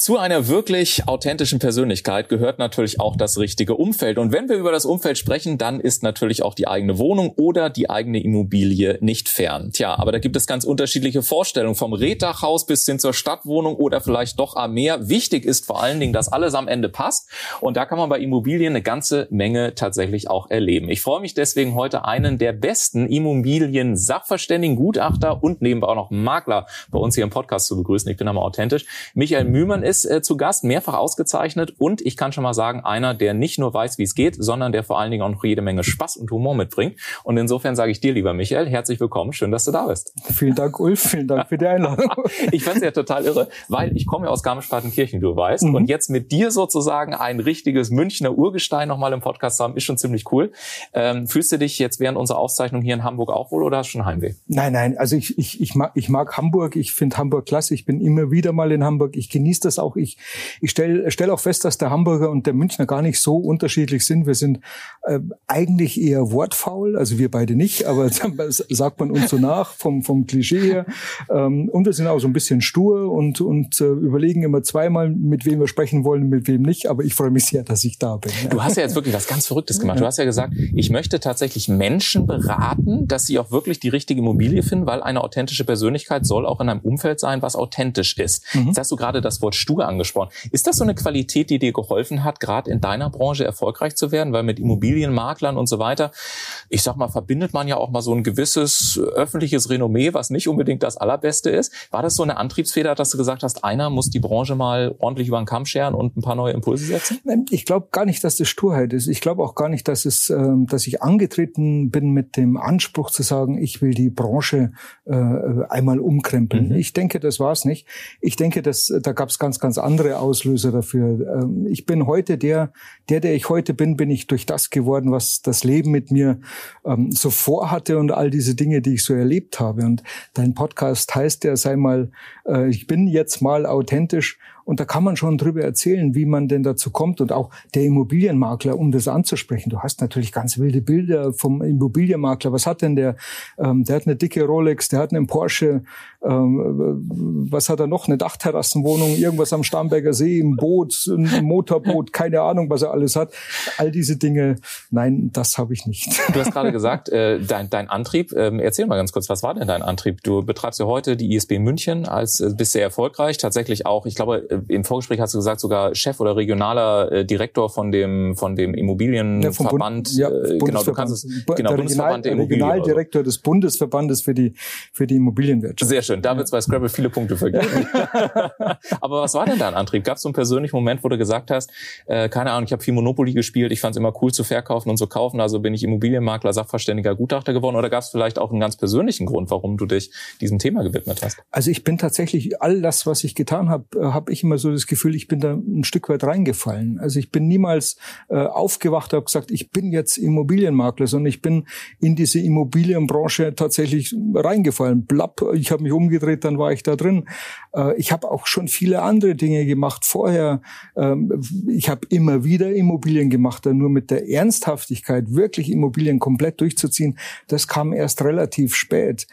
Zu einer wirklich authentischen Persönlichkeit gehört natürlich auch das richtige Umfeld. Und wenn wir über das Umfeld sprechen, dann ist natürlich auch die eigene Wohnung oder die eigene Immobilie nicht fern. Tja, aber da gibt es ganz unterschiedliche Vorstellungen, vom Reddachhaus bis hin zur Stadtwohnung oder vielleicht doch am Meer. Wichtig ist vor allen Dingen, dass alles am Ende passt. Und da kann man bei Immobilien eine ganze Menge tatsächlich auch erleben. Ich freue mich deswegen heute einen der besten Immobilien-Sachverständigen, Gutachter und nebenbei auch noch Makler bei uns hier im Podcast zu begrüßen. Ich bin einmal authentisch. Michael Mühmann ist äh, zu Gast, mehrfach ausgezeichnet und ich kann schon mal sagen, einer, der nicht nur weiß, wie es geht, sondern der vor allen Dingen auch noch jede Menge Spaß und Humor mitbringt. Und insofern sage ich dir, lieber Michael, herzlich willkommen, schön, dass du da bist. Vielen Dank, Ulf, vielen Dank für die Einladung. ich fand es ja total irre, weil ich komme ja aus Garmisch-Partenkirchen, du weißt, mhm. und jetzt mit dir sozusagen ein richtiges Münchner Urgestein nochmal im Podcast zu haben, ist schon ziemlich cool. Ähm, fühlst du dich jetzt während unserer Aufzeichnung hier in Hamburg auch wohl oder hast du schon Heimweh? Nein, nein, also ich, ich, ich, mag, ich mag Hamburg, ich finde Hamburg klasse, ich bin immer wieder mal in Hamburg, ich genieße das auch, ich, ich stelle stell auch fest, dass der Hamburger und der Münchner gar nicht so unterschiedlich sind. Wir sind äh, eigentlich eher wortfaul, also wir beide nicht, aber sagt man uns so nach vom, vom Klischee her. Ähm, und wir sind auch so ein bisschen stur und, und äh, überlegen immer zweimal, mit wem wir sprechen wollen, mit wem nicht. Aber ich freue mich sehr, dass ich da bin. Du hast ja jetzt wirklich was ganz Verrücktes gemacht. Du hast ja gesagt, ich möchte tatsächlich Menschen beraten, dass sie auch wirklich die richtige Immobilie finden, weil eine authentische Persönlichkeit soll auch in einem Umfeld sein, was authentisch ist. Mhm. Jetzt hast du gerade das Wort stur angesprochen. Ist das so eine Qualität, die dir geholfen hat, gerade in deiner Branche erfolgreich zu werden? Weil mit Immobilienmaklern und so weiter, ich sag mal, verbindet man ja auch mal so ein gewisses öffentliches Renommee, was nicht unbedingt das allerbeste ist. War das so eine Antriebsfeder, dass du gesagt hast, einer muss die Branche mal ordentlich über den Kamm scheren und ein paar neue Impulse setzen? Ich glaube gar nicht, dass das Sturheit ist. Ich glaube auch gar nicht, dass es, ähm, dass ich angetreten bin mit dem Anspruch zu sagen, ich will die Branche äh, einmal umkrempeln. Mhm. Ich denke, das war es nicht. Ich denke, dass da gab es ganz, ganz andere Auslöser dafür. Ähm, ich bin heute der, der, der ich heute bin, bin ich durch das geworden, was das Leben mit mir ähm, so vorhatte und all diese Dinge, die ich so erlebt habe. Und dein Podcast heißt ja, sei mal, äh, ich bin jetzt mal authentisch und da kann man schon drüber erzählen, wie man denn dazu kommt und auch der Immobilienmakler, um das anzusprechen. Du hast natürlich ganz wilde Bilder vom Immobilienmakler. Was hat denn der? Ähm, der hat eine dicke Rolex, der hat einen Porsche. Ähm, was hat er noch? Eine Dachterrassenwohnung, irgendwas am Starnberger See, ein Boot, ein Motorboot, keine Ahnung, was er alles hat. All diese Dinge, nein, das habe ich nicht. Du hast gerade gesagt, äh, dein, dein Antrieb. Ähm, erzähl mal ganz kurz, was war denn dein Antrieb? Du betreibst ja heute die ISB München als äh, bist sehr erfolgreich, tatsächlich auch. Ich glaube, äh, im Vorgespräch hast du gesagt, sogar Chef oder regionaler äh, Direktor von dem von dem Immobilienverband. Ja, Bund, ja, äh, genau, du kannst es, genau, der Bundesverband der Immobilien. Regionaldirektor des Bundesverbandes für die für die Immobilienwirtschaft. Sehr schön. Da wird es bei Scrabble viele Punkte vergeben. Aber was war denn dein Antrieb? Gab es so einen persönlichen Moment, wo du gesagt hast, äh, keine Ahnung, ich habe viel Monopoly gespielt, ich fand es immer cool zu verkaufen und zu kaufen, also bin ich Immobilienmakler, Sachverständiger, Gutachter geworden? Oder gab es vielleicht auch einen ganz persönlichen Grund, warum du dich diesem Thema gewidmet hast? Also ich bin tatsächlich all das, was ich getan habe, äh, habe ich immer so das Gefühl, ich bin da ein Stück weit reingefallen. Also ich bin niemals äh, aufgewacht, habe gesagt, ich bin jetzt Immobilienmakler, sondern ich bin in diese Immobilienbranche tatsächlich reingefallen. Blapp, ich habe mich umgedreht, dann war ich da drin. Äh, ich habe auch schon viele andere Dinge gemacht vorher. Ähm, ich habe immer wieder Immobilien gemacht, dann nur mit der Ernsthaftigkeit, wirklich Immobilien komplett durchzuziehen, das kam erst relativ spät.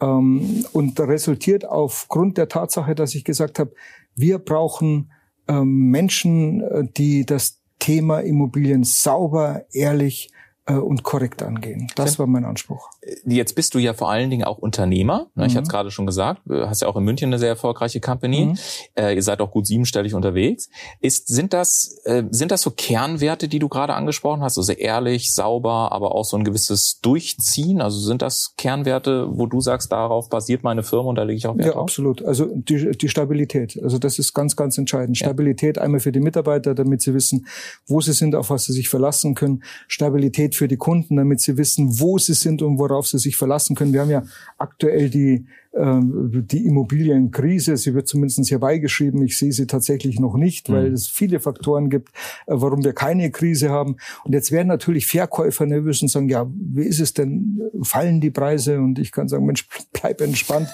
Ähm, und resultiert aufgrund der Tatsache, dass ich gesagt habe, wir brauchen ähm, Menschen, äh, die das Thema Immobilien sauber, ehrlich und korrekt angehen. Das war mein Anspruch. Jetzt bist du ja vor allen Dingen auch Unternehmer. Ne? Ich mhm. hatte es gerade schon gesagt. Du hast ja auch in München eine sehr erfolgreiche Company. Mhm. Äh, ihr seid auch gut siebenstellig unterwegs. Ist, sind das äh, sind das so Kernwerte, die du gerade angesprochen hast? Also ehrlich, sauber, aber auch so ein gewisses Durchziehen. Also sind das Kernwerte, wo du sagst, darauf basiert meine Firma und da lege ich auch Wert Ja, drauf? absolut. Also die, die Stabilität. Also das ist ganz, ganz entscheidend. Ja. Stabilität einmal für die Mitarbeiter, damit sie wissen, wo sie sind, auf was sie sich verlassen können. Stabilität für die Kunden, damit sie wissen, wo sie sind und worauf sie sich verlassen können. Wir haben ja aktuell die die Immobilienkrise, sie wird zumindest herbeigeschrieben. Ich sehe sie tatsächlich noch nicht, weil mhm. es viele Faktoren gibt, äh, warum wir keine Krise haben. Und jetzt werden natürlich Verkäufer nervös und sagen, ja, wie ist es denn? Fallen die Preise? Und ich kann sagen, Mensch, bleib entspannt.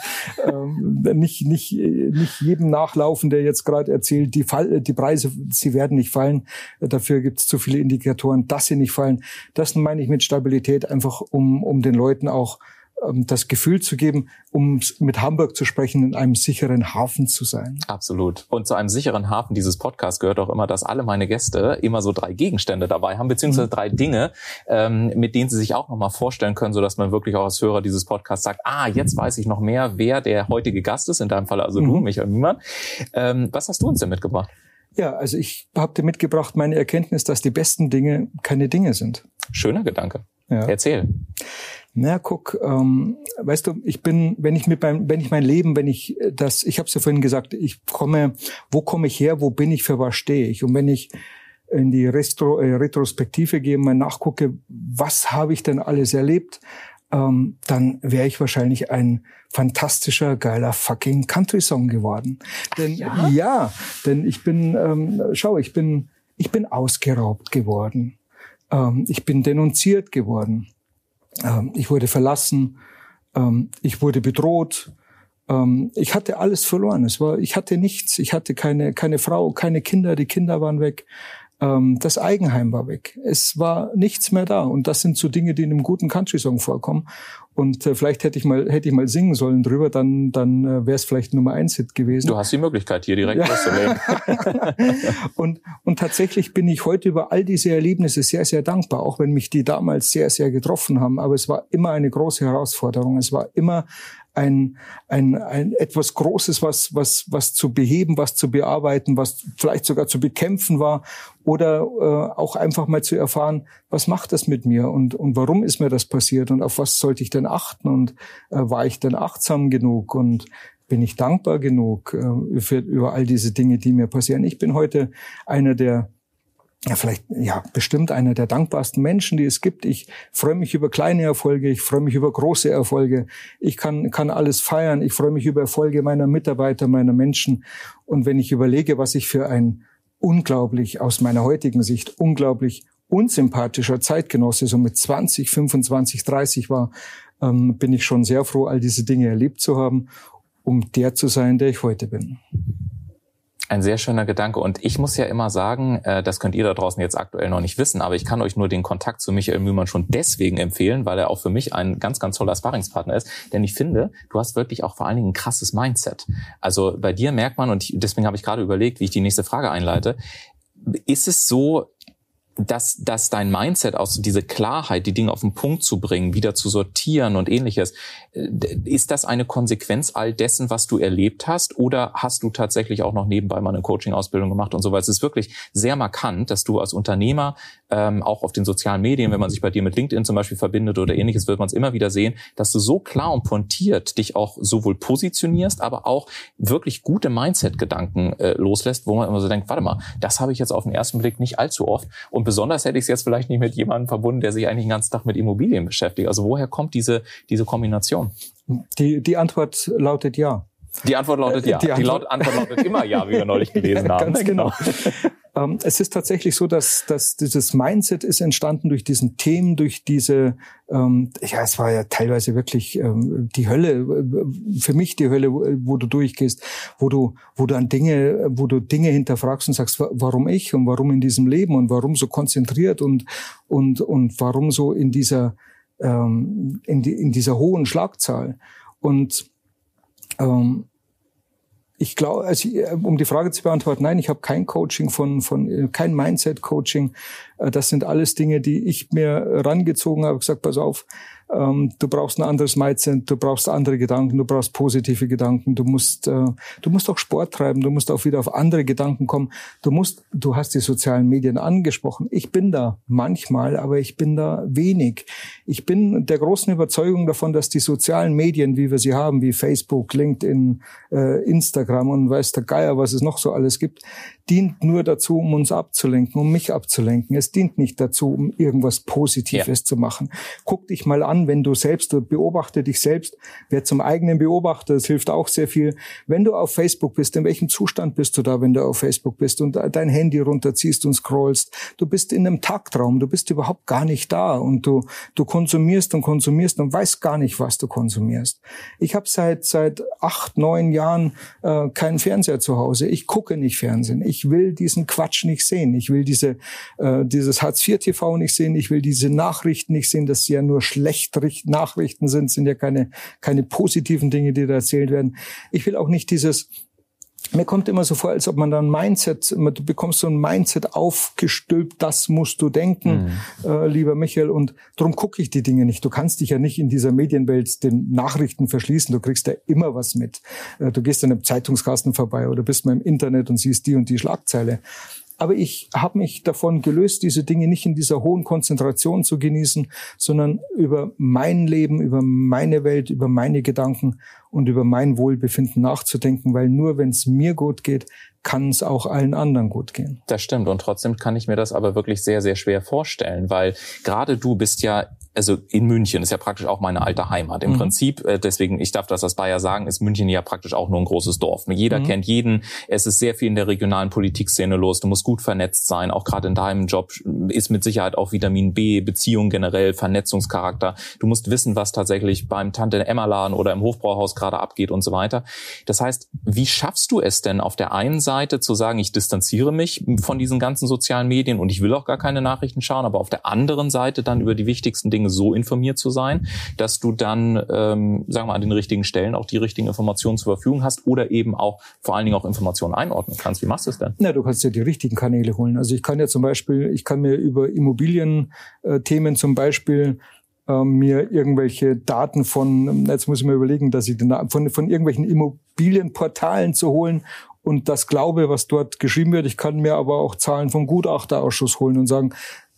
ähm, nicht, nicht, nicht jedem nachlaufen, der jetzt gerade erzählt, die, Fall, die Preise, sie werden nicht fallen. Dafür gibt es zu viele Indikatoren, dass sie nicht fallen. Das meine ich mit Stabilität einfach, um, um den Leuten auch ähm, das Gefühl zu geben, um mit Hamburg zu sprechen, in einem sicheren Hafen zu sein. Absolut. Und zu einem sicheren Hafen dieses Podcasts gehört auch immer, dass alle meine Gäste immer so drei Gegenstände dabei haben, beziehungsweise mhm. drei Dinge, ähm, mit denen sie sich auch nochmal vorstellen können, sodass man wirklich auch als Hörer dieses Podcasts sagt, ah, jetzt weiß ich noch mehr, wer der heutige Gast ist, in deinem Fall also mhm. du, Michael Mühmann. Ähm, was hast du uns denn mitgebracht? Ja, also ich habe dir mitgebracht meine Erkenntnis, dass die besten Dinge keine Dinge sind. Schöner Gedanke. Ja. Erzähl na guck, ähm, weißt du, ich bin, wenn ich mit meinem, wenn ich mein Leben, wenn ich das, ich habe es ja vorhin gesagt, ich komme, wo komme ich her, wo bin ich, für was stehe ich? Und wenn ich in die Retro, äh, Retrospektive gehe, mal nachgucke, was habe ich denn alles erlebt, ähm, dann wäre ich wahrscheinlich ein fantastischer, geiler fucking Country-Song geworden. Denn ja, ja denn ich bin, ähm, schau, ich bin, ich bin ausgeraubt geworden. Ähm, ich bin denunziert geworden. Ähm, ich wurde verlassen, ähm, ich wurde bedroht. Ähm, ich hatte alles verloren. Es war, ich hatte nichts. Ich hatte keine, keine Frau, keine Kinder. Die Kinder waren weg. Das Eigenheim war weg. Es war nichts mehr da. Und das sind so Dinge, die in einem guten Country-Song vorkommen. Und äh, vielleicht hätte ich mal hätte ich mal singen sollen drüber, dann dann äh, wäre es vielleicht Nummer eins Hit gewesen. Du hast die Möglichkeit hier direkt ja. und und tatsächlich bin ich heute über all diese Erlebnisse sehr sehr dankbar, auch wenn mich die damals sehr sehr getroffen haben. Aber es war immer eine große Herausforderung. Es war immer ein, ein, ein etwas Großes, was, was, was zu beheben, was zu bearbeiten, was vielleicht sogar zu bekämpfen war oder äh, auch einfach mal zu erfahren, was macht das mit mir und, und warum ist mir das passiert und auf was sollte ich denn achten und äh, war ich denn achtsam genug und bin ich dankbar genug äh, für, über all diese Dinge, die mir passieren. Ich bin heute einer der ja, vielleicht, ja, bestimmt einer der dankbarsten Menschen, die es gibt. Ich freue mich über kleine Erfolge, ich freue mich über große Erfolge. Ich kann, kann alles feiern. Ich freue mich über Erfolge meiner Mitarbeiter, meiner Menschen. Und wenn ich überlege, was ich für ein unglaublich, aus meiner heutigen Sicht, unglaublich unsympathischer Zeitgenosse so mit 20, 25, 30 war, ähm, bin ich schon sehr froh, all diese Dinge erlebt zu haben, um der zu sein, der ich heute bin. Ein sehr schöner Gedanke. Und ich muss ja immer sagen, äh, das könnt ihr da draußen jetzt aktuell noch nicht wissen, aber ich kann euch nur den Kontakt zu Michael Mühlmann schon deswegen empfehlen, weil er auch für mich ein ganz, ganz toller Sparringspartner ist. Denn ich finde, du hast wirklich auch vor allen Dingen ein krasses Mindset. Also bei dir merkt man, und deswegen habe ich gerade überlegt, wie ich die nächste Frage einleite, ist es so, dass, dass dein Mindset aus diese Klarheit, die Dinge auf den Punkt zu bringen, wieder zu sortieren und ähnliches, äh, ist das eine Konsequenz all dessen, was du erlebt hast? Oder hast du tatsächlich auch noch nebenbei mal eine Coaching-Ausbildung gemacht und so weiter? Es ist wirklich sehr markant, dass du als Unternehmer ähm, auch auf den sozialen Medien, wenn man sich bei dir mit LinkedIn zum Beispiel verbindet oder ähnliches, wird man es immer wieder sehen, dass du so klar und pointiert dich auch sowohl positionierst, aber auch wirklich gute Mindset-Gedanken äh, loslässt, wo man immer so denkt, warte mal, das habe ich jetzt auf den ersten Blick nicht allzu oft. Und besonders hätte ich es jetzt vielleicht nicht mit jemandem verbunden, der sich eigentlich den ganzen Tag mit Immobilien beschäftigt. Also woher kommt diese, diese Kombination? Die, die Antwort lautet ja. Die Antwort lautet ja. Die Antwort, die Antwort lautet immer ja, wie wir neulich gelesen haben. Ganz genau. Ähm, es ist tatsächlich so, dass, dass dieses Mindset ist entstanden durch diesen Themen, durch diese, ähm, ja, es war ja teilweise wirklich ähm, die Hölle, äh, für mich die Hölle, wo du durchgehst, wo du, wo du an Dinge, wo du Dinge hinterfragst und sagst, warum ich und warum in diesem Leben und warum so konzentriert und, und, und warum so in dieser, ähm, in, die, in dieser hohen Schlagzahl. Und ähm, ich glaube, also, äh, um die Frage zu beantworten, nein, ich habe kein Coaching von, von äh, kein Mindset-Coaching. Äh, das sind alles Dinge, die ich mir rangezogen habe, gesagt, pass auf, Ähm, du brauchst ein anderes Mindset, du brauchst andere Gedanken, du brauchst positive Gedanken, du musst, äh, du musst auch Sport treiben, du musst auch wieder auf andere Gedanken kommen. Du musst, du hast die sozialen Medien angesprochen. Ich bin da manchmal, aber ich bin da wenig. Ich bin der großen Überzeugung davon, dass die sozialen Medien, wie wir sie haben, wie Facebook, LinkedIn, äh, Instagram und weiß der Geier, was es noch so alles gibt, dient nur dazu, um uns abzulenken, um mich abzulenken. Es dient nicht dazu, um irgendwas Positives ja. zu machen. Guck dich mal an, wenn du selbst, beobachte dich selbst, wer zum eigenen Beobachter, das hilft auch sehr viel. Wenn du auf Facebook bist, in welchem Zustand bist du da, wenn du auf Facebook bist und dein Handy runterziehst und scrollst? Du bist in einem Taktraum, du bist überhaupt gar nicht da und du, du konsumierst und konsumierst und weißt gar nicht, was du konsumierst. Ich habe seit, seit acht, neun Jahren äh, keinen Fernseher zu Hause. Ich gucke nicht Fernsehen. Ich will diesen Quatsch nicht sehen. Ich will diese, äh, dieses Hartz-IV-TV nicht sehen. Ich will diese Nachrichten nicht sehen, dass sie ja nur schlecht Nachrichten sind, sind ja keine, keine positiven Dinge, die da erzählt werden. Ich will auch nicht dieses, mir kommt immer so vor, als ob man dann Mindset, du bekommst so ein Mindset aufgestülpt, das musst du denken, mhm. äh, lieber Michael, und darum gucke ich die Dinge nicht. Du kannst dich ja nicht in dieser Medienwelt den Nachrichten verschließen, du kriegst ja immer was mit. Äh, du gehst an einem Zeitungskasten vorbei oder bist mal im Internet und siehst die und die Schlagzeile. Aber ich habe mich davon gelöst, diese Dinge nicht in dieser hohen Konzentration zu genießen, sondern über mein Leben, über meine Welt, über meine Gedanken und über mein Wohlbefinden nachzudenken, weil nur wenn es mir gut geht, kann es auch allen anderen gut gehen. Das stimmt und trotzdem kann ich mir das aber wirklich sehr, sehr schwer vorstellen, weil gerade du bist ja also in München ist ja praktisch auch meine alte Heimat. Im mhm. Prinzip, äh, deswegen, ich darf das als Bayer sagen, ist München ja praktisch auch nur ein großes Dorf. Jeder mhm. kennt jeden. Es ist sehr viel in der regionalen Politikszene los. Du musst gut vernetzt sein. Auch gerade in deinem Job ist mit Sicherheit auch Vitamin B, Beziehung generell, Vernetzungscharakter. Du musst wissen, was tatsächlich beim Tante Emma Laden oder im Hofbrauhaus gerade abgeht und so weiter. Das heißt, wie schaffst du es denn auf der einen Seite zu sagen, ich distanziere mich von diesen ganzen sozialen Medien und ich will auch gar keine Nachrichten schauen, aber auf der anderen Seite dann über die wichtigsten Dinge so informiert zu sein, dass du dann, ähm, sagen wir, an den richtigen Stellen auch die richtigen Informationen zur Verfügung hast oder eben auch vor allen Dingen auch Informationen einordnen kannst. Wie machst du es denn? Na, du kannst ja die richtigen Kanäle holen. Also ich kann ja zum Beispiel, ich kann mir über Immobilienthemen zum Beispiel äh, mir irgendwelche Daten von, jetzt muss ich mir überlegen, dass ich den, von, von irgendwelchen Immobilienportalen zu holen und das glaube, was dort geschrieben wird. Ich kann mir aber auch Zahlen vom Gutachterausschuss holen und sagen,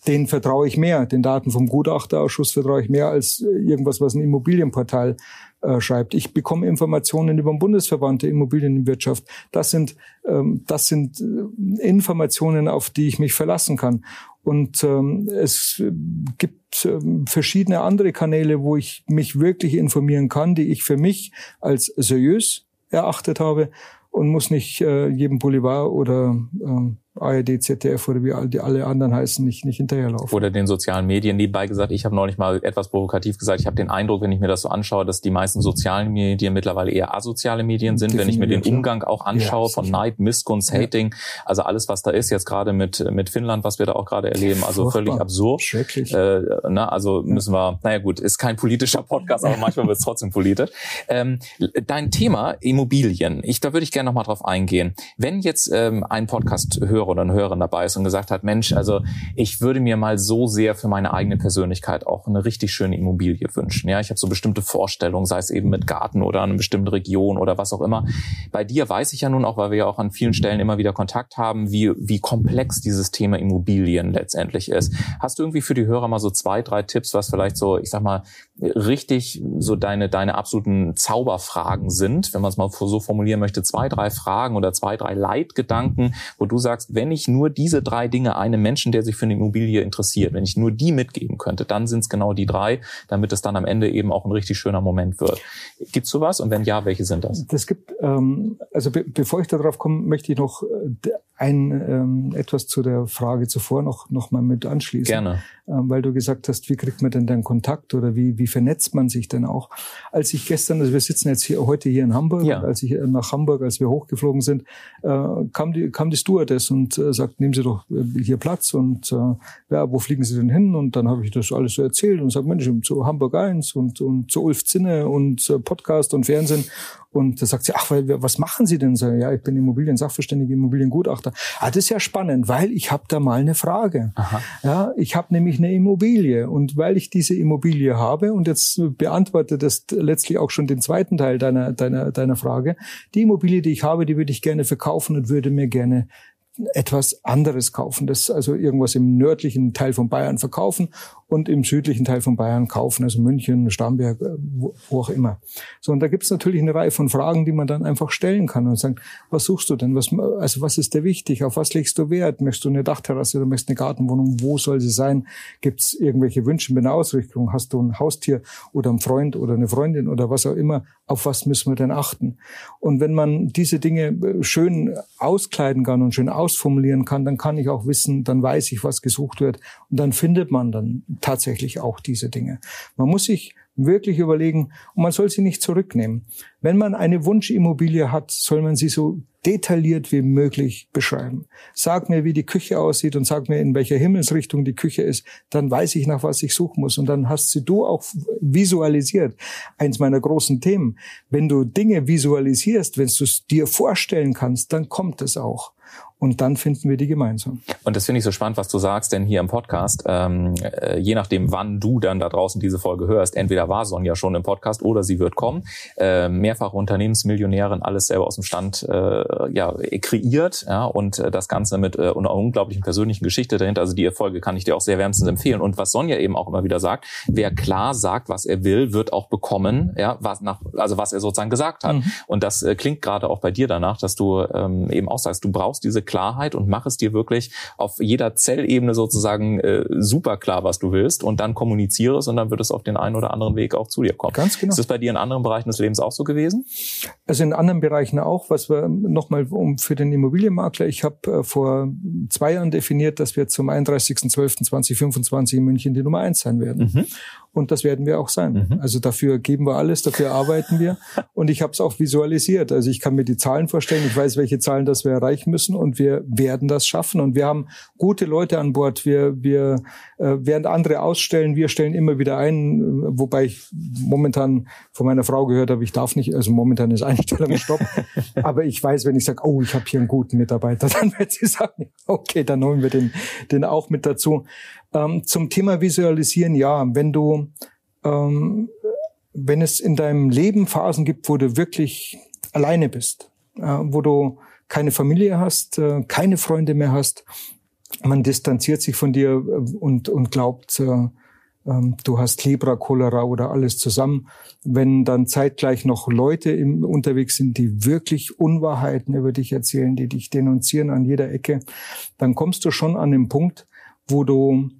denen vertraue ich mehr. Den Daten vom Gutachterausschuss vertraue ich mehr als äh, irgendwas, was ein Immobilienportal äh, schreibt. Ich bekomme Informationen über den Bundesverband der Immobilienwirtschaft. Das sind, ähm, das sind äh, Informationen, auf die ich mich verlassen kann. Und ähm, es gibt ähm, verschiedene andere Kanäle, wo ich mich wirklich informieren kann, die ich für mich als seriös erachtet habe und muss nicht äh, jedem Boulevard oder ähm, ARD, ZDF oder wie all die alle anderen heißen, nicht, nicht hinterherlaufen. Oder den sozialen Medien nebenbei gesagt. Ich habe neulich mal etwas provokativ gesagt. Ich habe den Eindruck, wenn ich mir das so anschaue, dass die meisten sozialen Medien mittlerweile eher asoziale Medien sind. Wenn ich mir den Umgang auch anschaue ja, von Neid, Missgunst, Hating, also alles, was da ist, jetzt gerade mit, mit Finnland, was wir da auch gerade erleben, also Furchtbar. völlig absurd. Schrecklich. Äh, na, also müssen wir, naja gut, ist kein politischer Podcast, aber manchmal wird es trotzdem politisch. Ähm, dein Thema Immobilien, ich, da würde ich gerne nochmal drauf eingehen. Wenn jetzt ähm, ein Podcast hört, Hörer oder ein Hörerin dabei ist und gesagt hat, Mensch, also ich würde mir mal so sehr für meine eigene Persönlichkeit auch eine richtig schöne Immobilie wünschen. Ja, ich habe so bestimmte Vorstellungen, sei es eben mit Garten oder eine bestimmte Region oder was auch immer. Bei dir weiß ich ja nun auch, weil wir ja auch an vielen Stellen immer wieder Kontakt haben, wie, wie komplex dieses Thema Immobilien letztendlich ist. Hast du irgendwie für die Hörer mal so zwei, drei Tipps, was vielleicht so, ich sag mal, richtig so deine, deine absoluten Zauberfragen sind, wenn man es mal so formulieren möchte, zwei, drei Fragen oder zwei, drei Leitgedanken, wo du sagst, wenn ich nur diese drei Dinge einem Menschen, der sich für eine Immobilie interessiert, wenn ich nur die mitgeben könnte, dann sind es genau die drei, damit es dann am Ende eben auch ein richtig schöner Moment wird. Gibt's sowas? Und wenn ja, welche sind das? Das gibt, ähm, also be bevor ich darauf komme, möchte ich noch äh, ein ähm, etwas zu der Frage zuvor noch noch mal mit anschließen. Gerne. Ähm, weil du gesagt hast, wie kriegt man denn dann Kontakt oder wie wie vernetzt man sich denn auch? Als ich gestern, also wir sitzen jetzt hier heute hier in Hamburg, ja. als ich nach Hamburg, als wir hochgeflogen sind, äh, kam die kam die Stewardess und äh, sagt, nehmen Sie doch äh, hier Platz und äh, ja, wo fliegen Sie denn hin? Und dann habe ich das alles so erzählt und sage, Mensch, zu Hamburg 1 und, und zu Ulf Zinne und Podcast und Fernsehen. Und da sagt sie, ach, was machen Sie denn? So, ja, ich bin Immobilien-Sachverständige, Immobiliengutachter. Ah, das ist ja spannend, weil ich habe da mal eine Frage. Aha. Ja, ich habe nämlich eine Immobilie und weil ich diese Immobilie habe und jetzt beantworte das letztlich auch schon den zweiten Teil deiner deiner deiner Frage. Die Immobilie, die ich habe, die würde ich gerne verkaufen und würde mir gerne etwas anderes kaufen, das also irgendwas im nördlichen Teil von Bayern verkaufen und im südlichen Teil von Bayern kaufen, also München, Starnberg, äh, wo, auch immer. So, und da gibt es natürlich eine Reihe von Fragen, die man dann einfach stellen kann und sagen, was suchst du denn? Was, also was ist dir wichtig? Auf was legst du Wert? Möchtest du eine Dachterrasse oder möchtest du eine Gartenwohnung? Wo soll sie sein? Gibt es irgendwelche Wünsche mit einer Ausrichtung? Hast du ein Haustier oder einen Freund oder eine Freundin oder was auch immer? Auf was müssen wir denn achten? Und wenn man diese Dinge äh, schön auskleiden kann und schön ausformulieren kann, dann kann ich auch wissen, dann weiß ich, was gesucht wird und dann findet man dann tatsächlich auch diese Dinge. Man muss sich wirklich überlegen und man soll sie nicht zurücknehmen. Wenn man eine Wunschimmobilie hat, soll man sie so detailliert wie möglich beschreiben. Sag mir, wie die Küche aussieht und sag mir, in welcher Himmelsrichtung die Küche ist, dann weiß ich, nach was ich suchen muss. Und dann hast sie du auch visualisiert. Eins meiner großen Themen. Wenn du Dinge visualisierst, wenn du es dir vorstellen kannst, dann kommt es auch und dann finden wir die gemeinsam. Und das finde ich so spannend, was du sagst, denn hier im Podcast, ähm, äh, je nachdem, wann du dann da draußen diese Folge hörst, entweder war Sonja schon im Podcast oder sie wird kommen. Äh, mehrfache Unternehmensmillionärin, alles selber aus dem Stand äh, ja, kreiert ja, und äh, das Ganze mit äh, einer unglaublichen persönlichen Geschichte dahinter. Also die Folge kann ich dir auch sehr wärmstens empfehlen. Und was Sonja eben auch immer wieder sagt, wer klar sagt, was er will, wird auch bekommen, ja, was nach, also was er sozusagen gesagt hat. Mhm. Und das äh, klingt gerade auch bei dir danach, dass du ähm, eben auch sagst, du brauchst diese Klarheit und mach es dir wirklich auf jeder Zellebene sozusagen äh, super klar, was du willst und dann kommuniziere es und dann wird es auf den einen oder anderen Weg auch zu dir kommen. Ganz genau. Ist das bei dir in anderen Bereichen des Lebens auch so gewesen? Also in anderen Bereichen auch, was wir nochmal um für den Immobilienmakler, ich habe äh, vor zwei Jahren definiert, dass wir zum 31.12.2025 in München die Nummer eins sein werden. Mhm. Und das werden wir auch sein. Mhm. Also dafür geben wir alles, dafür arbeiten wir. Und ich habe es auch visualisiert. Also ich kann mir die Zahlen vorstellen, ich weiß, welche Zahlen das wir erreichen müssen und wir werden das schaffen. Und wir haben gute Leute an Bord. Wir, wir äh, während andere ausstellen, wir stellen immer wieder ein, wobei ich momentan von meiner Frau gehört habe, ich darf nicht, also momentan ist Einstellung Stopp. Aber ich weiß, wenn ich sage, oh, ich habe hier einen guten Mitarbeiter, dann wird sie sagen, okay, dann holen wir den, den auch mit dazu. Ähm, zum Thema Visualisieren, ja, wenn du, ähm, wenn es in deinem Leben Phasen gibt, wo du wirklich alleine bist, äh, wo du keine Familie hast, äh, keine Freunde mehr hast, man distanziert sich von dir äh, und, und glaubt, äh, ähm, du hast Libra, Cholera oder alles zusammen. Wenn dann zeitgleich noch Leute im, unterwegs sind, die wirklich Unwahrheiten über dich erzählen, die dich denunzieren an jeder Ecke, dann kommst du schon an den Punkt, wo du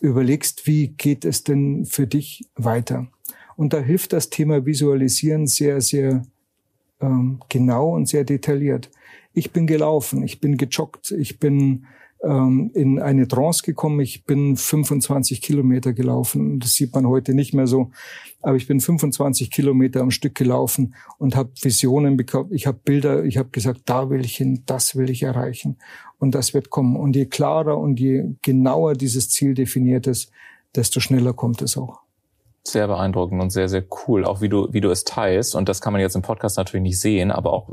überlegst, wie geht es denn für dich weiter? Und da hilft das Thema Visualisieren sehr, sehr ähm, genau und sehr detailliert. Ich bin gelaufen, ich bin gejoggt, ich bin ähm, in eine Trance gekommen. Ich bin 25 Kilometer gelaufen. Das sieht man heute nicht mehr so. Aber ich bin 25 Kilometer am Stück gelaufen und habe Visionen bekommen. Ich habe Bilder, ich habe gesagt, da will ich hin, das will ich erreichen. Und das wird kommen. Und je klarer und je genauer dieses Ziel definiert ist, desto schneller kommt es auch sehr beeindruckend und sehr, sehr cool, auch wie du, wie du es teilst. Und das kann man jetzt im Podcast natürlich nicht sehen, aber auch,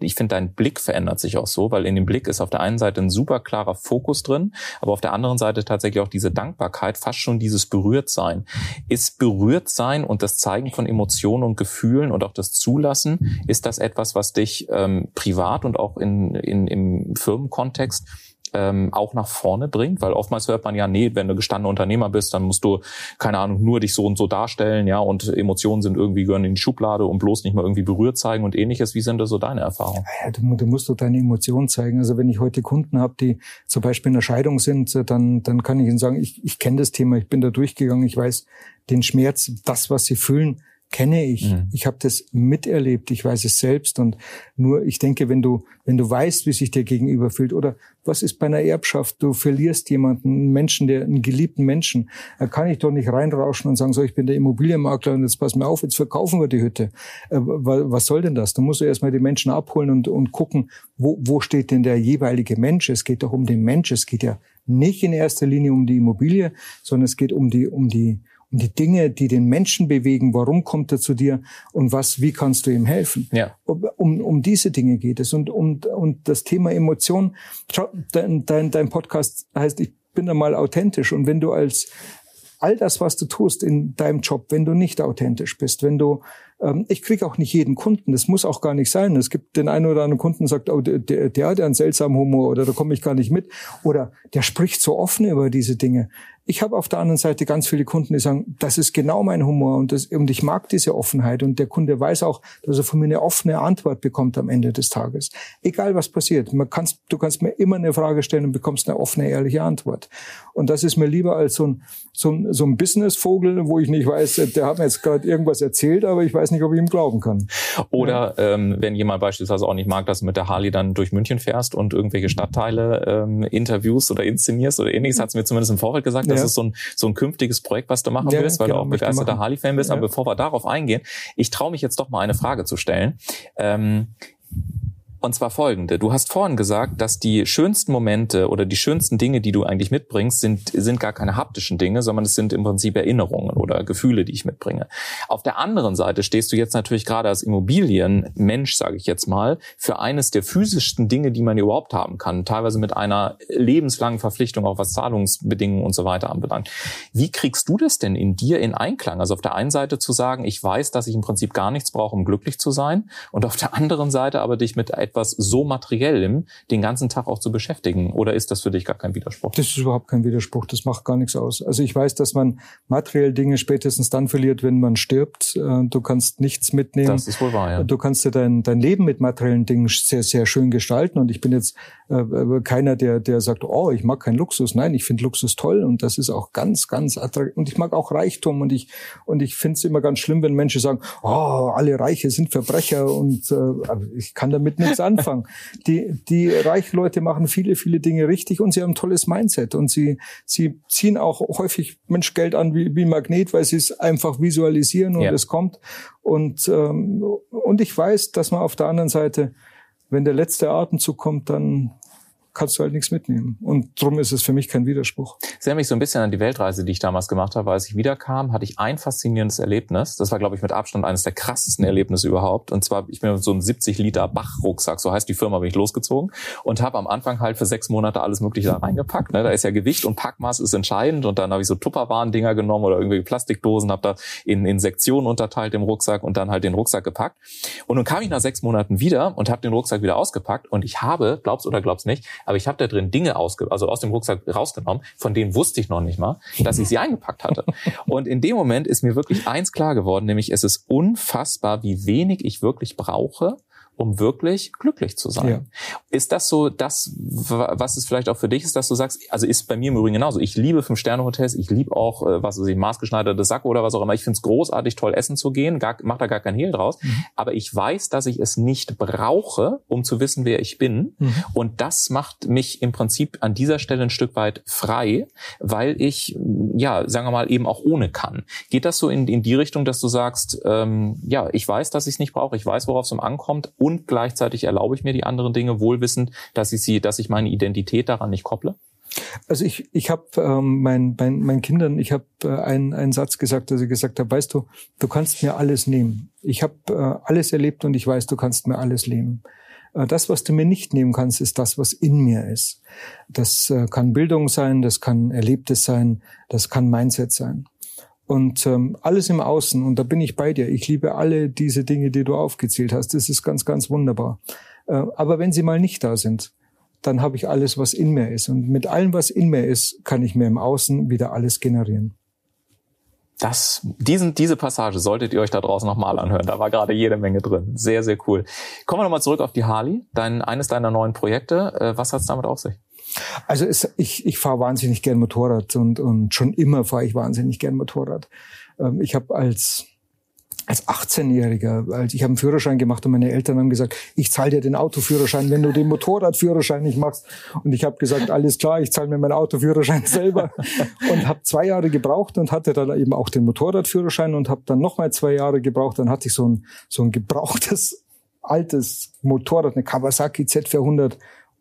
ich finde, dein Blick verändert sich auch so, weil in dem Blick ist auf der einen Seite ein super klarer Fokus drin, aber auf der anderen Seite tatsächlich auch diese Dankbarkeit, fast schon dieses Berührtsein. Ist Berührtsein und das Zeigen von Emotionen und Gefühlen und auch das Zulassen, ist das etwas, was dich ähm, privat und auch in, in, im Firmenkontext ähm, auch nach vorne bringt, weil oftmals hört man ja, nee, wenn du gestandener Unternehmer bist, dann musst du, keine Ahnung, nur dich so und so darstellen, ja, und Emotionen sind irgendwie gehören in die Schublade und bloß nicht mal irgendwie berührt zeigen und ähnliches. Wie sind da so deine Erfahrungen? Ja, du, du musst doch deine Emotionen zeigen. Also wenn ich heute Kunden habe, die zum Beispiel in der Scheidung sind, dann, dann kann ich ihnen sagen, ich, ich kenne das Thema, ich bin da durchgegangen, ich weiß den Schmerz, das, was sie fühlen, kenne ich. Mhm. Ich habe das miterlebt, ich weiß es selbst und nur ich denke, wenn du wenn du weißt, wie sich der Gegenüber fühlt oder was ist bei einer Erbschaft, du verlierst jemanden, einen Menschen, der einen geliebten Menschen, da kann ich doch nicht reinrauschen und sagen, so ich bin der Immobilienmakler und jetzt pass mir auf, jetzt verkaufen wir die Hütte. Äh, was soll denn das? Da musst du erstmal die Menschen abholen und und gucken, wo wo steht denn der jeweilige Mensch? Es geht doch um den Mensch, es geht ja nicht in erster Linie um die Immobilie, sondern es geht um die um die um die Dinge, die den Menschen bewegen. Warum kommt er zu dir und was, wie kannst du ihm helfen? Ja. Um, um diese Dinge geht es und um, und das Thema Emotion. Dein, dein, dein Podcast heißt, ich bin einmal authentisch und wenn du als all das, was du tust in deinem Job, wenn du nicht authentisch bist, wenn du ähm, ich kriege auch nicht jeden Kunden, das muss auch gar nicht sein. Es gibt den einen oder anderen Kunden, der sagt, oh, der, der, der hat einen seltsamen Humor oder da komme ich gar nicht mit. Oder der spricht so offen über diese Dinge. Ich habe auf der anderen Seite ganz viele Kunden, die sagen, das ist genau mein Humor und, das, und ich mag diese Offenheit. Und der Kunde weiß auch, dass er von mir eine offene Antwort bekommt am Ende des Tages. Egal was passiert. Man kannst, du kannst mir immer eine Frage stellen und bekommst eine offene, ehrliche Antwort. Und das ist mir lieber als so ein, so ein, so ein Businessvogel, wo ich nicht weiß, der hat mir jetzt gerade irgendwas erzählt, aber ich weiß nicht, ob ich ihm glauben kann. Oder ja. ähm, wenn jemand beispielsweise auch nicht mag, dass du mit der Harley dann durch München fährst und irgendwelche Stadtteile ähm, interviewst oder inszenierst oder ähnliches, hat es mir zumindest im Vorfeld gesagt, das ist so ein, so ein künftiges Projekt, was du machen ja, willst, weil genau, du auch begeisterter Harley-Fan bist. Ja. Aber bevor wir darauf eingehen, ich traue mich jetzt doch mal eine Frage zu stellen. Ähm, und zwar folgende. Du hast vorhin gesagt, dass die schönsten Momente oder die schönsten Dinge, die du eigentlich mitbringst, sind, sind gar keine haptischen Dinge, sondern es sind im Prinzip Erinnerungen oder Gefühle, die ich mitbringe. Auf der anderen Seite stehst du jetzt natürlich gerade als Immobilienmensch, sage ich jetzt mal, für eines der physischsten Dinge, die man überhaupt haben kann, teilweise mit einer lebenslangen Verpflichtung, auch was Zahlungsbedingungen und so weiter anbelangt. Wie kriegst du das denn in dir in Einklang? Also auf der einen Seite zu sagen, ich weiß, dass ich im Prinzip gar nichts brauche, um glücklich zu sein, und auf der anderen Seite aber dich mit etwas etwas so Materiellem den ganzen Tag auch zu beschäftigen? Oder ist das für dich gar kein Widerspruch? Das ist überhaupt kein Widerspruch. Das macht gar nichts aus. Also ich weiß, dass man materiell Dinge spätestens dann verliert, wenn man stirbt. Äh, du kannst nichts mitnehmen. Das ist wohl wahr, ja. Du kannst dir dein, dein Leben mit materiellen Dingen sehr, sehr schön gestalten. Und ich bin jetzt äh, äh, keiner, der, der sagt, oh, ich mag keinen Luxus. Nein, ich finde Luxus toll und das ist auch ganz, ganz attraktiv. Und ich mag auch Reichtum und ich, und ich finde es immer ganz schlimm, wenn Menschen sagen, oh, alle Reiche sind Verbrecher und äh, ich kann damit nichts anfangen. Die, die reichen Leute machen viele, viele Dinge richtig und sie haben ein tolles Mindset und sie, sie ziehen auch häufig Mensch Geld an wie, wie Magnet, weil sie es einfach visualisieren und ja. es kommt. Und, ähm, und ich weiß, dass man auf der anderen Seite, wenn der letzte Atemzug kommt, dann kannst du halt nichts mitnehmen. Und drum ist es für mich kein Widerspruch. Das erinnert mich so ein bisschen an die Weltreise, die ich damals gemacht habe. Als ich wiederkam, hatte ich ein faszinierendes Erlebnis. Das war, glaube ich, mit Abstand eines der krassesten Erlebnisse überhaupt. Und zwar, ich bin mit so einem 70 Liter Bach-Rucksack, so heißt die Firma, bin ich losgezogen und habe am Anfang halt für sechs Monate alles Mögliche da reingepackt. Ne? Da ist ja Gewicht und Packmaß ist entscheidend. Und dann habe ich so Tupperwaren-Dinger genommen oder irgendwie Plastikdosen, habe da in, in Sektionen unterteilt im Rucksack und dann halt den Rucksack gepackt. Und nun kam ich nach sechs Monaten wieder und habe den Rucksack wieder ausgepackt und ich habe, glaubst oder glaubst nicht, aber ich habe da drin Dinge ausge also aus dem Rucksack rausgenommen, von denen wusste ich noch nicht mal, dass ich sie eingepackt hatte. Und in dem Moment ist mir wirklich eins klar geworden, nämlich es ist unfassbar, wie wenig ich wirklich brauche, um wirklich glücklich zu sein. Ja. Ist das so das, was es vielleicht auch für dich ist, dass du sagst, also ist bei mir im Übrigen genauso. Ich liebe Fünf-Sterne-Hotels, ich liebe auch, äh, was weiß ich, maßgeschneiderte Sacke oder was auch immer. Ich finde es großartig, toll essen zu gehen, gar, mach da gar kein Hehl draus. Mhm. Aber ich weiß, dass ich es nicht brauche, um zu wissen, wer ich bin. Mhm. Und das macht mich im Prinzip an dieser Stelle ein Stück weit frei, weil ich, ja, sagen wir mal, eben auch ohne kann. Geht das so in, in die Richtung, dass du sagst, ähm, ja, ich weiß, dass ich es nicht brauche, ich weiß, worauf es ankommt und gleichzeitig erlaube ich mir die anderen Dinge wohlwissend, dass ich sie, dass ich meine Identität daran nicht kopple? Also ich, ich habe ähm, mein, mein, meinen Kindern, ich habe äh, einen, einen Satz gesagt, dass ich gesagt habe, weißt du, du kannst mir alles nehmen. Ich habe äh, alles erlebt und ich weiß, du kannst mir alles nehmen. Äh, das, was du mir nicht nehmen kannst, ist das, was in mir ist. Das äh, kann Bildung sein, das kann Erlebtes sein, das kann Mindset sein. Und ähm, alles im Außen, und da bin ich bei dir. Ich liebe alle diese Dinge, die du aufgezählt hast. Das ist ganz, ganz wunderbar. Äh, aber wenn sie mal nicht da sind, dann habe ich alles, was in mir ist. Und mit allem, was in mir ist, kann ich mir im Außen wieder alles generieren. Das, diesen, diese Passage solltet ihr euch da draußen nochmal anhören. Da war gerade jede Menge drin. Sehr, sehr cool. Kommen wir nochmal zurück auf die Harley, dein, eines deiner neuen Projekte. Äh, was hat's damit auf sich? Also es, ich, ich fahre wahnsinnig gern Motorrad und, und schon immer fahre ich wahnsinnig gern Motorrad. Ähm, ich habe als als 18-Jähriger, als ich habe einen Führerschein gemacht und meine Eltern haben gesagt, ich zahle dir den Autoführerschein, wenn du den Motorradführerschein nicht machst. Und ich habe gesagt, alles klar, ich zahle mir meinen Autoführerschein selber und habe zwei Jahre gebraucht und hatte dann eben auch den Motorradführerschein und habe dann nochmal zwei Jahre gebraucht. Dann hatte ich so ein so ein gebrauchtes altes Motorrad, eine Kawasaki Z400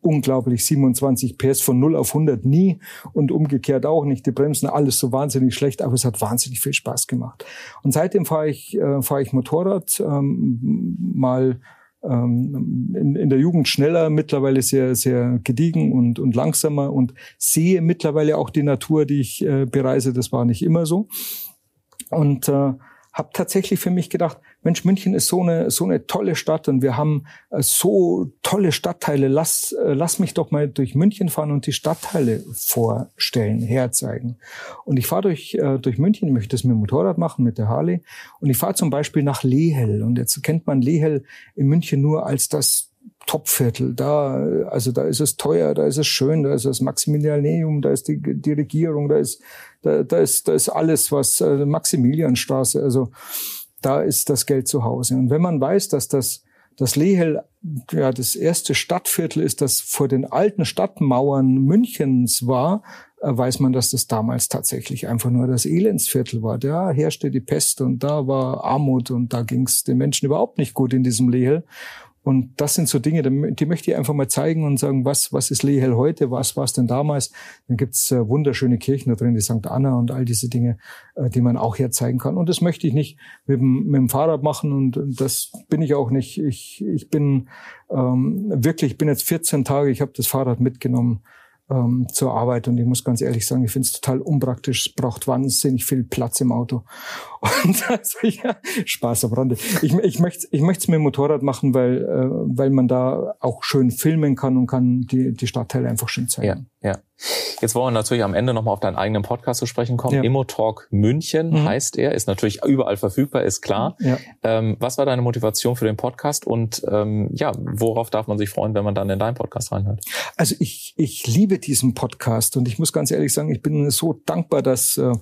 unglaublich 27 PS von 0 auf 100 nie und umgekehrt auch nicht. Die Bremsen alles so wahnsinnig schlecht, aber es hat wahnsinnig viel Spaß gemacht. Und seitdem fahre ich, äh, fahre ich Motorrad ähm, mal ähm, in, in der Jugend schneller, mittlerweile sehr, sehr gediegen und, und langsamer und sehe mittlerweile auch die Natur, die ich äh, bereise. Das war nicht immer so. Und äh, habe tatsächlich für mich gedacht, Mensch, München ist so eine so eine tolle Stadt und wir haben äh, so tolle Stadtteile. Lass äh, lass mich doch mal durch München fahren und die Stadtteile vorstellen, herzeigen. Und ich fahre durch äh, durch München, möchte es mit dem Motorrad machen mit der Harley und ich fahre zum Beispiel nach Lehel und jetzt kennt man Lehel in München nur als das Topviertel. Da, also da ist es teuer, da ist es schön, da ist das Maximilianeum, da ist die, die Regierung, da ist, da, da ist, da ist alles, was Maximilianstraße. Also da ist das Geld zu Hause. Und wenn man weiß, dass das das Lehel ja das erste Stadtviertel ist, das vor den alten Stadtmauern Münchens war, äh, weiß man, dass das damals tatsächlich einfach nur das Elendsviertel war. Da herrschte die Pest und da war Armut und da ging es den Menschen überhaupt nicht gut in diesem Lehel. Und das sind so Dinge, die möchte ich einfach mal zeigen und sagen, was, was ist Lehel heute, was war es denn damals? Dann gibt's äh, wunderschöne Kirchen da drin, die St. Anna und all diese Dinge, äh, die man auch herzeigen kann. Und das möchte ich nicht mit dem, mit dem Fahrrad machen und das bin ich auch nicht. Ich, ich bin ähm, wirklich, ich bin jetzt 14 Tage, ich habe das Fahrrad mitgenommen ähm, zur Arbeit. Und ich muss ganz ehrlich sagen, ich finde es total unpraktisch. Es braucht wahnsinnig viel Platz im Auto. Und also, ja, Spaß am Rande. Ich, ich möchte ich möchte es mit dem Motorrad machen, weil, äh, weil man da auch schön filmen kann und kann die, die Stadtteile einfach schön zeigen. Ja, ja. Jetzt wollen wir natürlich am Ende nochmal auf deinen eigenen Podcast zu sprechen kommen. Ja. Immotalk München mhm. heißt er, ist natürlich überall verfügbar, ist klar. Ja. Ähm, was war deine Motivation für den Podcast und ähm, ja, worauf darf man sich freuen, wenn man dann in deinen Podcast reinhört? Also ich, ich liebe diesen Podcast und ich muss ganz ehrlich sagen, ich bin so dankbar, dass äh,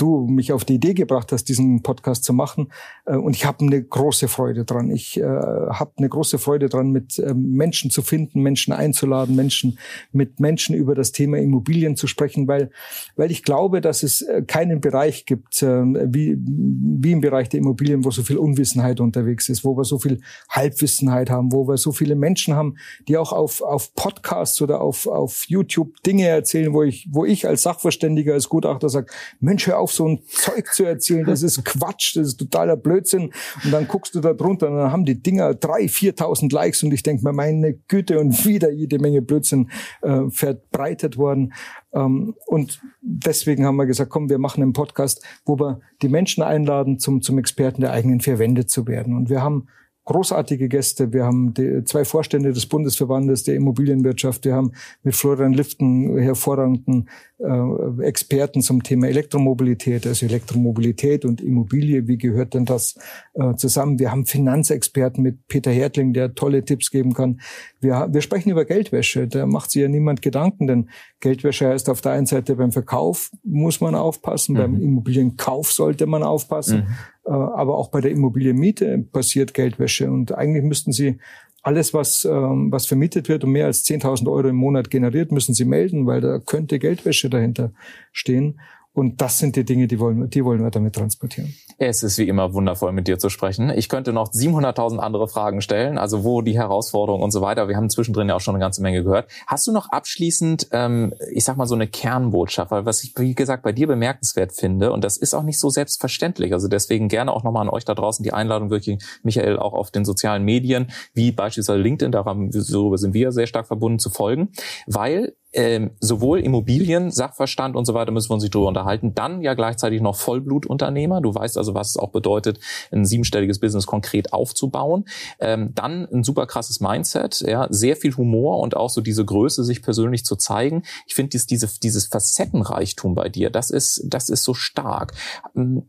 du mich auf die Idee gebracht hast, diesen Podcast zu machen. Äh, und ich habe eine große Freude dran. Ich äh, habe eine große Freude dran, mit äh, Menschen zu finden, Menschen einzuladen, Menschen mit Menschen über das Thema Immobilien zu sprechen, weil weil ich glaube, dass es äh, keinen Bereich gibt wie wie im Bereich der Immobilien, wo so viel Unwissenheit unterwegs ist, wo wir so viel Halbwissenheit haben, wo wir so viele Menschen haben, die auch auf auf Podcasts oder auf auf YouTube Dinge erzählen, wo ich wo ich als Sachverständiger als Gutachter sage, Mensch, hör auf auf, so ein Zeug zu erzählen. Das ist Quatsch, das ist totaler Blödsinn. Und dann guckst du da drunter und dann haben die Dinger drei, viertausend Likes und ich denke mir, meine Güte und wieder jede Menge Blödsinn äh, verbreitet worden. Ähm, und deswegen haben wir gesagt, komm, wir machen einen Podcast, wo wir die Menschen einladen, zum, zum Experten der eigenen vier Wände zu werden. Und wir haben großartige Gäste. Wir haben die, zwei Vorstände des Bundesverbandes der Immobilienwirtschaft. Wir haben mit Florian Liften hervorragenden äh, Experten zum Thema Elektromobilität, also Elektromobilität und Immobilie. Wie gehört denn das äh, zusammen? Wir haben Finanzexperten mit Peter Hertling, der tolle Tipps geben kann. Wir, wir sprechen über Geldwäsche. Da macht sich ja niemand Gedanken, denn Geldwäsche heißt auf der einen Seite beim Verkauf muss man aufpassen, mhm. beim Immobilienkauf sollte man aufpassen. Mhm aber auch bei der Immobilienmiete passiert Geldwäsche. Und eigentlich müssten Sie alles, was, ähm, was vermietet wird und mehr als 10.000 Euro im Monat generiert, müssen Sie melden, weil da könnte Geldwäsche dahinter stehen. Und das sind die Dinge, die wollen, die wollen wir damit transportieren. Es ist wie immer wundervoll, mit dir zu sprechen. Ich könnte noch 700.000 andere Fragen stellen, also wo die Herausforderungen und so weiter. Wir haben zwischendrin ja auch schon eine ganze Menge gehört. Hast du noch abschließend, ähm, ich sag mal so eine Kernbotschaft, weil was ich, wie gesagt, bei dir bemerkenswert finde, und das ist auch nicht so selbstverständlich. Also deswegen gerne auch nochmal an euch da draußen die Einladung, wirklich, Michael, auch auf den sozialen Medien, wie beispielsweise LinkedIn, darüber sind wir sehr stark verbunden, zu folgen, weil ähm, sowohl Immobilien, Sachverstand und so weiter müssen wir uns nicht drüber unterhalten. Dann ja gleichzeitig noch Vollblutunternehmer. Du weißt also, was es auch bedeutet, ein siebenstelliges Business konkret aufzubauen. Ähm, dann ein super krasses Mindset, ja, sehr viel Humor und auch so diese Größe, sich persönlich zu zeigen. Ich finde dies, diese, dieses Facettenreichtum bei dir, das ist, das ist so stark. Ähm,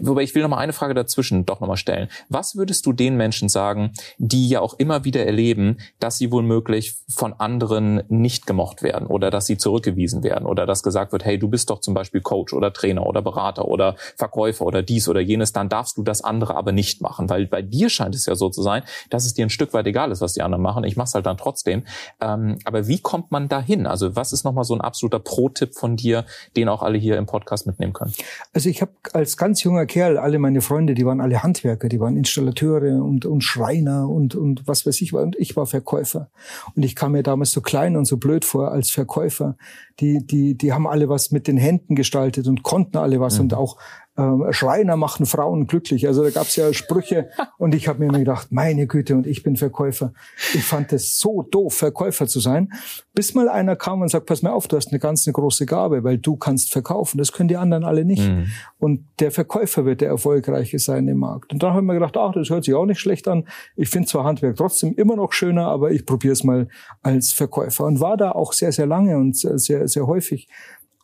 wobei ich will noch mal eine Frage dazwischen doch noch mal stellen. Was würdest du den Menschen sagen, die ja auch immer wieder erleben, dass sie wohl möglich von anderen nicht gemocht werden oder dass sie zurückgewiesen werden oder dass gesagt wird, hey, du bist doch zum Beispiel Coach oder Trainer oder Berater oder Verkäufer oder dies oder jenes, dann darfst du das andere aber nicht machen. Weil bei dir scheint es ja so zu sein, dass es dir ein Stück weit egal ist, was die anderen machen. Ich mache es halt dann trotzdem. Ähm, aber wie kommt man dahin? Also was ist nochmal so ein absoluter Pro-Tipp von dir, den auch alle hier im Podcast mitnehmen können? Also ich habe als ganz junger Kerl alle meine Freunde, die waren alle Handwerker, die waren Installateure und, und Schreiner und, und was weiß ich. Und ich war Verkäufer. Und ich kam mir damals so klein und so blöd vor als Verkäufer. Die, die, die haben alle was mit den Händen gestaltet und konnten alle was mhm. und auch äh, Schreiner machen Frauen glücklich. Also da gab's ja Sprüche und ich habe mir immer gedacht, meine Güte, und ich bin Verkäufer. Ich fand es so doof, Verkäufer zu sein, bis mal einer kam und sagt, pass mir auf, du hast eine ganz eine große Gabe, weil du kannst verkaufen. Das können die anderen alle nicht. Mhm. Und der Verkäufer wird der Erfolgreiche sein im Markt. Und dann habe ich mir gedacht, ach, das hört sich auch nicht schlecht an. Ich finde zwar Handwerk trotzdem immer noch schöner, aber ich probiere es mal als Verkäufer. Und war da auch sehr, sehr lange und sehr, sehr häufig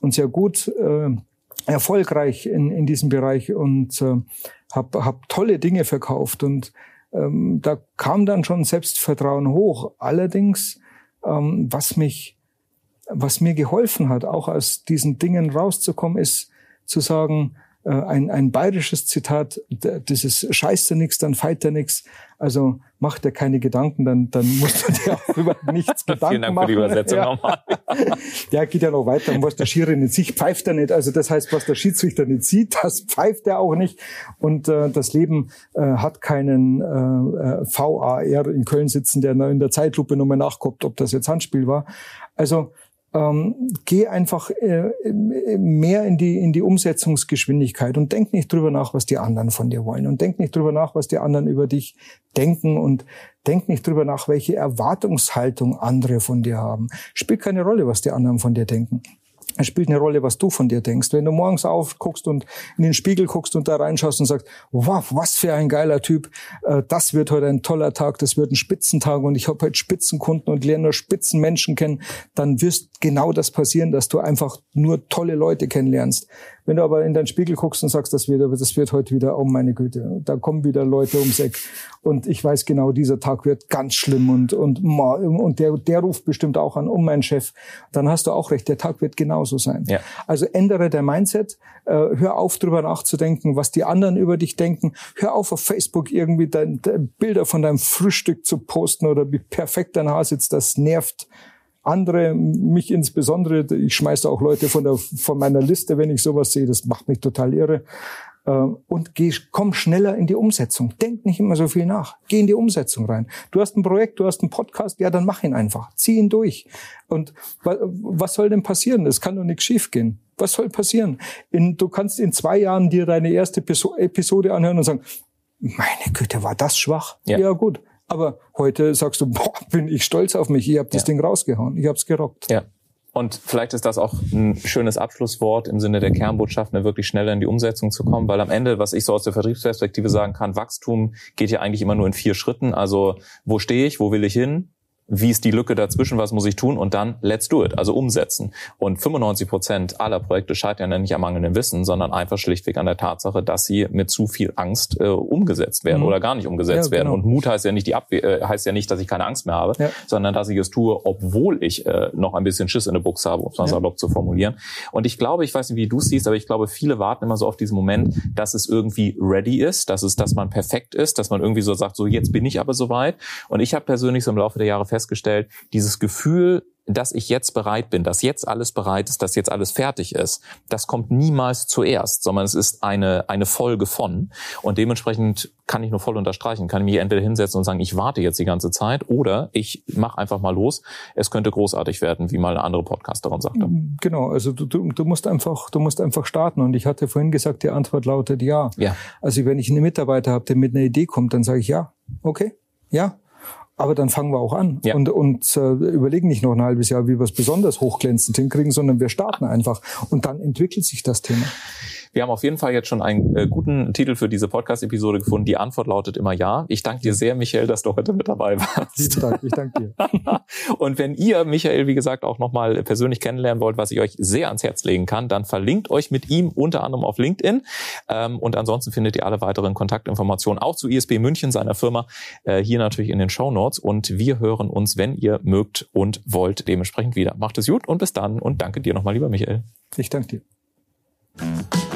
und sehr gut. Äh, erfolgreich in, in diesem Bereich und äh, habe hab tolle Dinge verkauft und ähm, da kam dann schon Selbstvertrauen hoch. Allerdings, ähm, was mich, was mir geholfen hat, auch aus diesen Dingen rauszukommen, ist zu sagen, ein, ein bayerisches Zitat, dieses scheißt er nix, dann feit er nix. Also mach dir keine Gedanken, dann, dann musst du dir auch über nichts Gedanken Vielen Dank machen. Für die Übersetzung ja. nochmal. ja, geht ja noch weiter. Und was der Schiri nicht sieht, pfeift er nicht. Also das heißt, was der Schiedsrichter nicht sieht, das pfeift er auch nicht. Und äh, das Leben äh, hat keinen äh, äh VAR in Köln sitzen, der in der Zeitlupe nochmal nachguckt, ob das jetzt Handspiel war. Also ähm, geh einfach äh, mehr in die, in die Umsetzungsgeschwindigkeit und denk nicht drüber nach, was die anderen von dir wollen und denk nicht drüber nach, was die anderen über dich denken und denk nicht drüber nach, welche Erwartungshaltung andere von dir haben. Spielt keine Rolle, was die anderen von dir denken. Es spielt eine Rolle, was du von dir denkst. Wenn du morgens aufguckst und in den Spiegel guckst und da reinschaust und sagst, wow, was für ein geiler Typ, äh, das wird heute ein toller Tag, das wird ein Spitzentag und ich habe heute Spitzenkunden und lerne nur Spitzenmenschen kennen, dann wirst genau das passieren, dass du einfach nur tolle Leute kennenlernst. Wenn du aber in deinen Spiegel guckst und sagst, das wird, das wird heute wieder, oh meine Güte, da kommen wieder Leute ums Eck und ich weiß genau, dieser Tag wird ganz schlimm und, und, und der, der ruft bestimmt auch an, um mein Chef, dann hast du auch recht, der Tag wird genauso sein. Ja. Also ändere der Mindset, äh, hör auf drüber nachzudenken, was die anderen über dich denken, hör auf auf Facebook irgendwie dein, dein Bilder von deinem Frühstück zu posten oder wie perfekt dein Haar sitzt, das nervt andere, mich insbesondere, ich schmeiße auch Leute von, der, von meiner Liste, wenn ich sowas sehe, das macht mich total irre. Äh, und geh, komm schneller in die Umsetzung. Denk nicht immer so viel nach. Geh in die Umsetzung rein. Du hast ein Projekt, du hast einen Podcast, ja, dann mach ihn einfach. Zieh ihn durch. Und was soll denn passieren? Es kann doch nichts schiefgehen. Was soll passieren? In, du kannst in zwei Jahren dir deine erste Episode anhören und sagen, meine Güte, war das schwach? Ja, ja gut. Aber heute sagst du, boah, bin ich stolz auf mich, ich habe das ja. Ding rausgehauen, ich habe es gerockt. Ja. Und vielleicht ist das auch ein schönes Abschlusswort im Sinne der Kernbotschaft, ne, wirklich schneller in die Umsetzung zu kommen, weil am Ende, was ich so aus der Vertriebsperspektive sagen kann, Wachstum geht ja eigentlich immer nur in vier Schritten. Also wo stehe ich, wo will ich hin, wie ist die Lücke dazwischen, was muss ich tun und dann let's do it, also umsetzen. Und 95 Prozent aller Projekte scheitern ja nicht am mangelnden Wissen, sondern einfach schlichtweg an der Tatsache, dass sie mit zu viel Angst äh, umgesetzt werden mhm. oder gar nicht umgesetzt ja, genau. werden. Und Mut heißt ja nicht die Abwehr, äh, heißt ja nicht, dass ich keine Angst mehr habe, ja. sondern dass ich es tue, obwohl ich äh, noch ein bisschen Schiss in der Buchse habe, um es mal ja. salopp zu formulieren. Und ich glaube, ich weiß nicht, wie du es siehst, aber ich glaube, viele warten immer so auf diesen Moment, dass es irgendwie ready ist, dass es, dass man perfekt ist, dass man irgendwie so sagt, so jetzt bin ich aber soweit. Und ich habe persönlich so im Laufe der Jahre festgestellt, dieses Gefühl, dass ich jetzt bereit bin, dass jetzt alles bereit ist, dass jetzt alles fertig ist, das kommt niemals zuerst, sondern es ist eine, eine Folge von. Und dementsprechend kann ich nur voll unterstreichen, kann ich mich entweder hinsetzen und sagen, ich warte jetzt die ganze Zeit oder ich mache einfach mal los. Es könnte großartig werden, wie mal eine andere Podcasterin sagte. Genau, also du, du, du musst einfach, du musst einfach starten. Und ich hatte vorhin gesagt, die Antwort lautet ja. ja. Also wenn ich einen Mitarbeiter habe, der mit einer Idee kommt, dann sage ich ja, okay, ja, aber dann fangen wir auch an ja. und, und äh, überlegen nicht noch ein halbes Jahr, wie wir es besonders hochglänzend hinkriegen, sondern wir starten einfach und dann entwickelt sich das Thema. Wir haben auf jeden Fall jetzt schon einen äh, guten Titel für diese Podcast-Episode gefunden. Die Antwort lautet immer ja. Ich danke dir sehr, Michael, dass du heute mit dabei warst. Vielen Dank, ich danke dir. Und wenn ihr Michael, wie gesagt, auch nochmal persönlich kennenlernen wollt, was ich euch sehr ans Herz legen kann, dann verlinkt euch mit ihm unter anderem auf LinkedIn. Ähm, und ansonsten findet ihr alle weiteren Kontaktinformationen auch zu ISB München, seiner Firma, äh, hier natürlich in den Show Notes. Und wir hören uns, wenn ihr mögt und wollt, dementsprechend wieder. Macht es gut und bis dann und danke dir nochmal, lieber Michael. Ich danke dir.